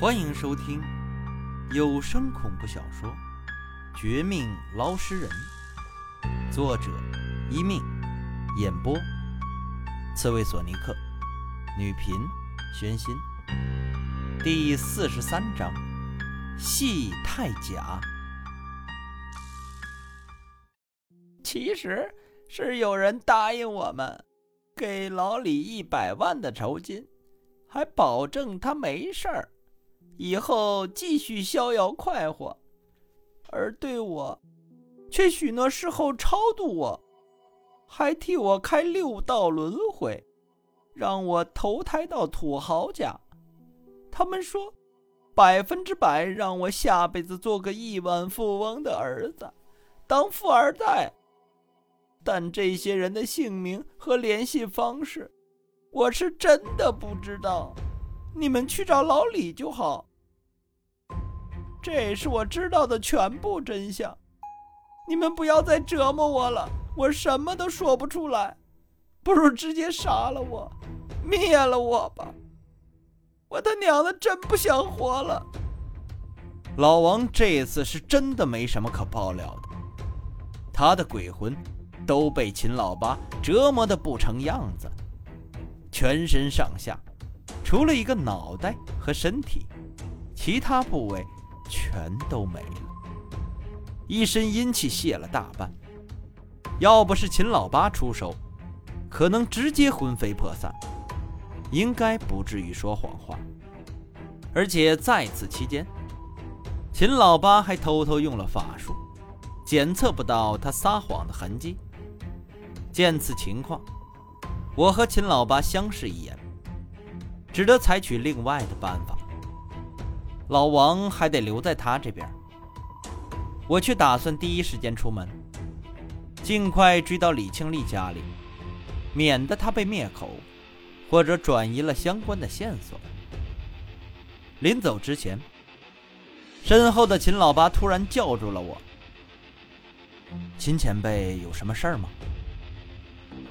欢迎收听有声恐怖小说《绝命捞尸人》，作者一命，演播刺猬索尼克，女频宣心，第四十三章戏太假。其实是有人答应我们，给老李一百万的酬金，还保证他没事儿。以后继续逍遥快活，而对我，却许诺事后超度我，还替我开六道轮回，让我投胎到土豪家。他们说，百分之百让我下辈子做个亿万富翁的儿子，当富二代。但这些人的姓名和联系方式，我是真的不知道。你们去找老李就好。这是我知道的全部真相，你们不要再折磨我了，我什么都说不出来，不如直接杀了我，灭了我吧！我他娘的真不想活了。老王这次是真的没什么可爆料的，他的鬼魂都被秦老八折磨的不成样子，全身上下除了一个脑袋和身体，其他部位。全都没了，一身阴气泄了大半。要不是秦老八出手，可能直接魂飞魄散，应该不至于说谎话。而且在此期间，秦老八还偷偷用了法术，检测不到他撒谎的痕迹。见此情况，我和秦老八相视一眼，只得采取另外的办法。老王还得留在他这边，我却打算第一时间出门，尽快追到李庆利家里，免得他被灭口，或者转移了相关的线索。临走之前，身后的秦老八突然叫住了我：“秦前辈有什么事儿吗？”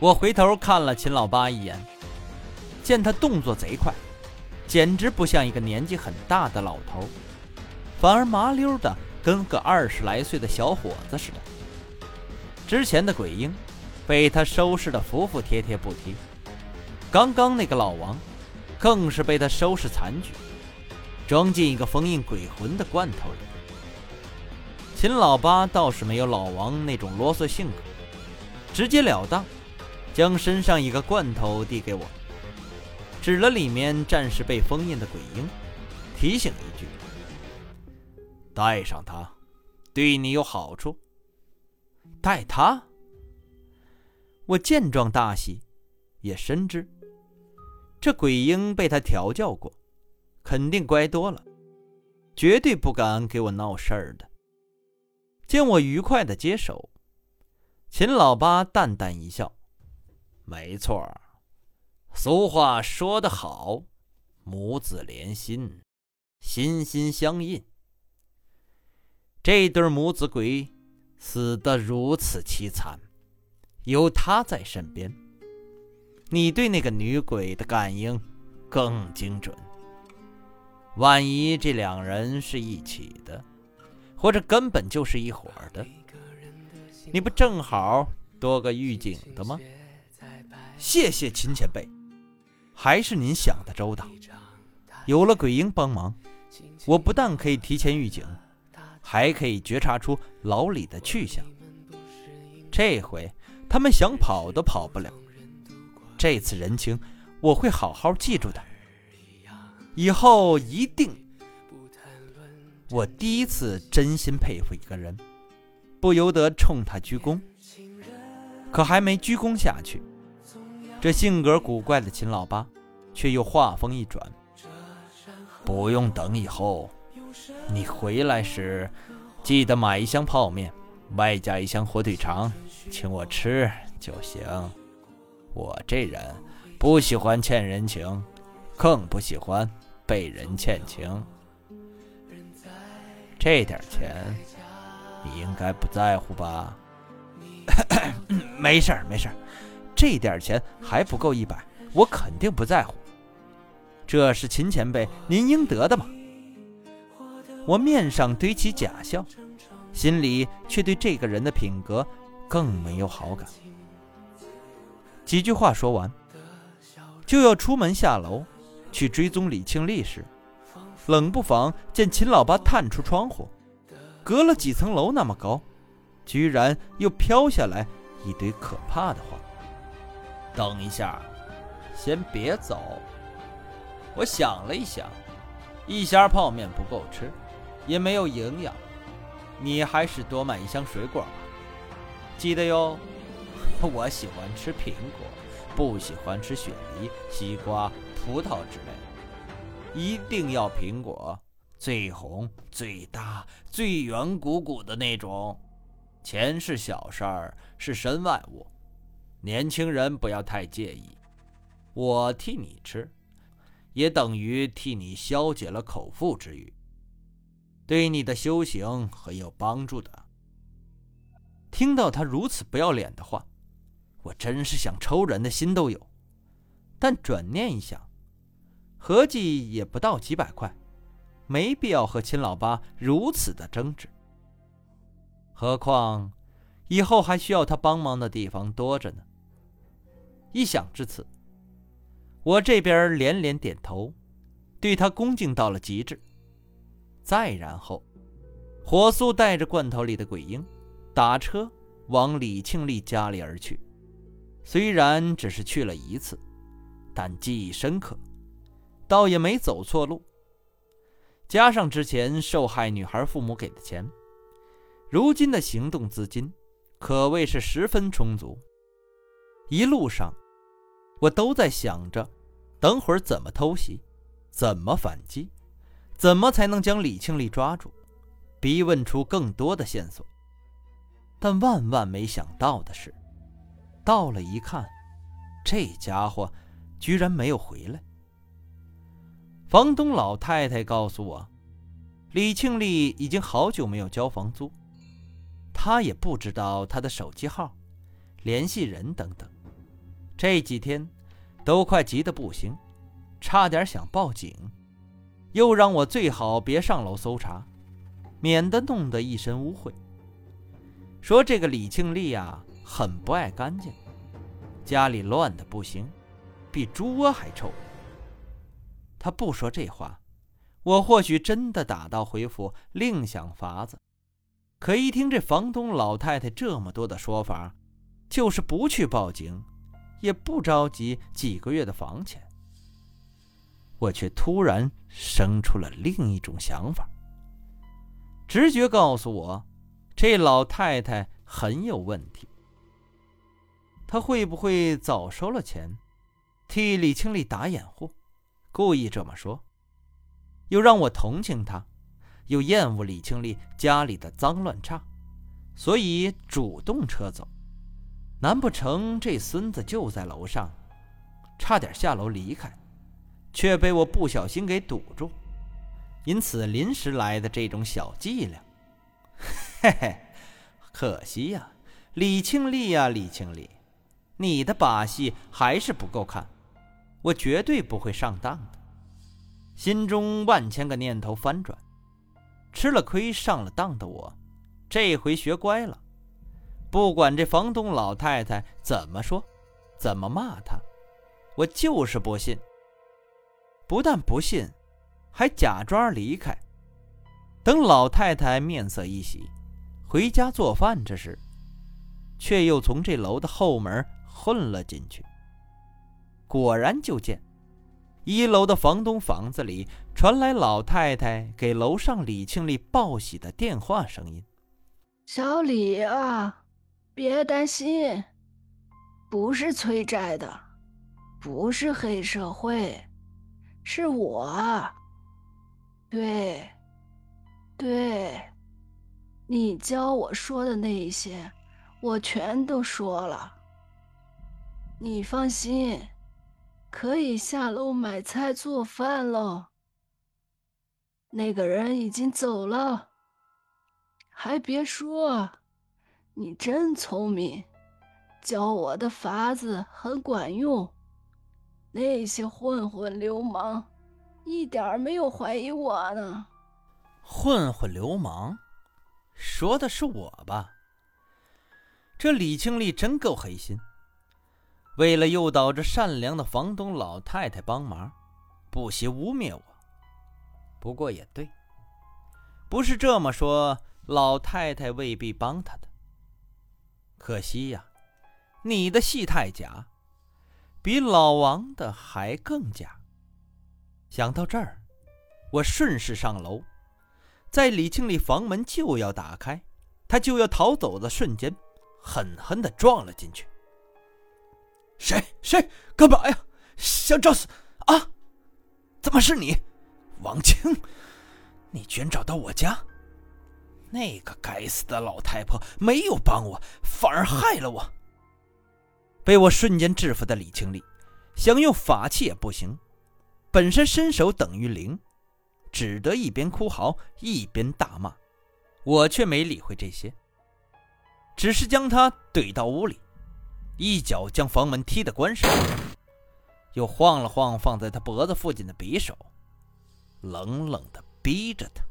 我回头看了秦老八一眼，见他动作贼快。简直不像一个年纪很大的老头，反而麻溜的跟个二十来岁的小伙子似的。之前的鬼婴被他收拾的服服帖帖不提，刚刚那个老王更是被他收拾残局，装进一个封印鬼魂的罐头里。秦老八倒是没有老王那种啰嗦性格，直截了当将身上一个罐头递给我。指了里面暂时被封印的鬼婴，提醒一句：“带上它，对你有好处。”带它？我见状大喜，也深知这鬼婴被他调教过，肯定乖多了，绝对不敢给我闹事儿的。见我愉快的接手，秦老八淡淡一笑：“没错。”俗话说得好，母子连心，心心相印。这对母子鬼死得如此凄惨，有他在身边，你对那个女鬼的感应更精准。万一这两人是一起的，或者根本就是一伙的，你不正好多个预警的吗？谢谢秦前辈。还是您想的周到，有了鬼婴帮忙，我不但可以提前预警，还可以觉察出老李的去向。这回他们想跑都跑不了。这次人情我会好好记住的，以后一定。我第一次真心佩服一个人，不由得冲他鞠躬。可还没鞠躬下去。这性格古怪的秦老八，却又话锋一转：“不用等以后，你回来时，记得买一箱泡面，外加一箱火腿肠，请我吃就行。我这人不喜欢欠人情，更不喜欢被人欠情。这点钱，你应该不在乎吧？没事儿，没事儿。”这点钱还不够一百，我肯定不在乎。这是秦前辈您应得的嘛。我面上堆起假笑，心里却对这个人的品格更没有好感。几句话说完，就要出门下楼去追踪李庆利时，冷不防见秦老八探出窗户，隔了几层楼那么高，居然又飘下来一堆可怕的话。等一下，先别走。我想了一想，一箱泡面不够吃，也没有营养，你还是多买一箱水果吧。记得哟，我喜欢吃苹果，不喜欢吃雪梨、西瓜、葡萄之类的，一定要苹果，最红、最大、最圆鼓鼓的那种。钱是小事儿，是身外物，年轻人不要太介意。我替你吃。也等于替你消解了口腹之欲，对你的修行很有帮助的。听到他如此不要脸的话，我真是想抽人的心都有。但转念一想，合计也不到几百块，没必要和秦老八如此的争执。何况以后还需要他帮忙的地方多着呢。一想至此。我这边连连点头，对他恭敬到了极致。再然后，火速带着罐头里的鬼婴，打车往李庆利家里而去。虽然只是去了一次，但记忆深刻，倒也没走错路。加上之前受害女孩父母给的钱，如今的行动资金可谓是十分充足。一路上，我都在想着。等会儿怎么偷袭？怎么反击？怎么才能将李庆利抓住，逼问出更多的线索？但万万没想到的是，到了一看，这家伙居然没有回来。房东老太太告诉我，李庆利已经好久没有交房租，他也不知道他的手机号、联系人等等。这几天。都快急得不行，差点想报警，又让我最好别上楼搜查，免得弄得一身污秽。说这个李庆利啊，很不爱干净，家里乱的不行，比猪窝还臭。他不说这话，我或许真的打道回府，另想法子。可一听这房东老太太这么多的说法，就是不去报警。也不着急几个月的房钱，我却突然生出了另一种想法。直觉告诉我，这老太太很有问题。她会不会早收了钱，替李清丽打掩护，故意这么说，又让我同情她，又厌恶李清丽家里的脏乱差，所以主动撤走。难不成这孙子就在楼上，差点下楼离开，却被我不小心给堵住，因此临时来的这种小伎俩。嘿嘿，可惜呀，李庆利呀，李庆利，你的把戏还是不够看，我绝对不会上当的。心中万千个念头翻转，吃了亏上了当的我，这回学乖了。不管这房东老太太怎么说，怎么骂他，我就是不信。不但不信，还假装离开。等老太太面色一喜，回家做饭之时，却又从这楼的后门混了进去。果然，就见一楼的房东房子里传来老太太给楼上李庆利报喜的电话声音：“小李啊。”别担心，不是催债的，不是黑社会，是我。对，对，你教我说的那一些，我全都说了。你放心，可以下楼买菜做饭喽。那个人已经走了，还别说。你真聪明，教我的法子很管用。那些混混流氓一点没有怀疑我呢。混混流氓，说的是我吧？这李庆丽真够黑心，为了诱导这善良的房东老太太帮忙，不惜污蔑我。不过也对，不是这么说，老太太未必帮他的。可惜呀，你的戏太假，比老王的还更假。想到这儿，我顺势上楼，在李清丽房门就要打开，他就要逃走的瞬间。狠狠地撞了进去。谁谁干嘛呀？想找死啊？怎么是你，王清？你居然找到我家？那个该死的老太婆没有帮我，反而害了我。被我瞬间制服的李清丽，想用法器也不行，本身身手等于零，只得一边哭嚎一边大骂。我却没理会这些。只是将他怼到屋里，一脚将房门踢得关上，又晃了晃放在他脖子附近的匕首，冷冷的逼着他。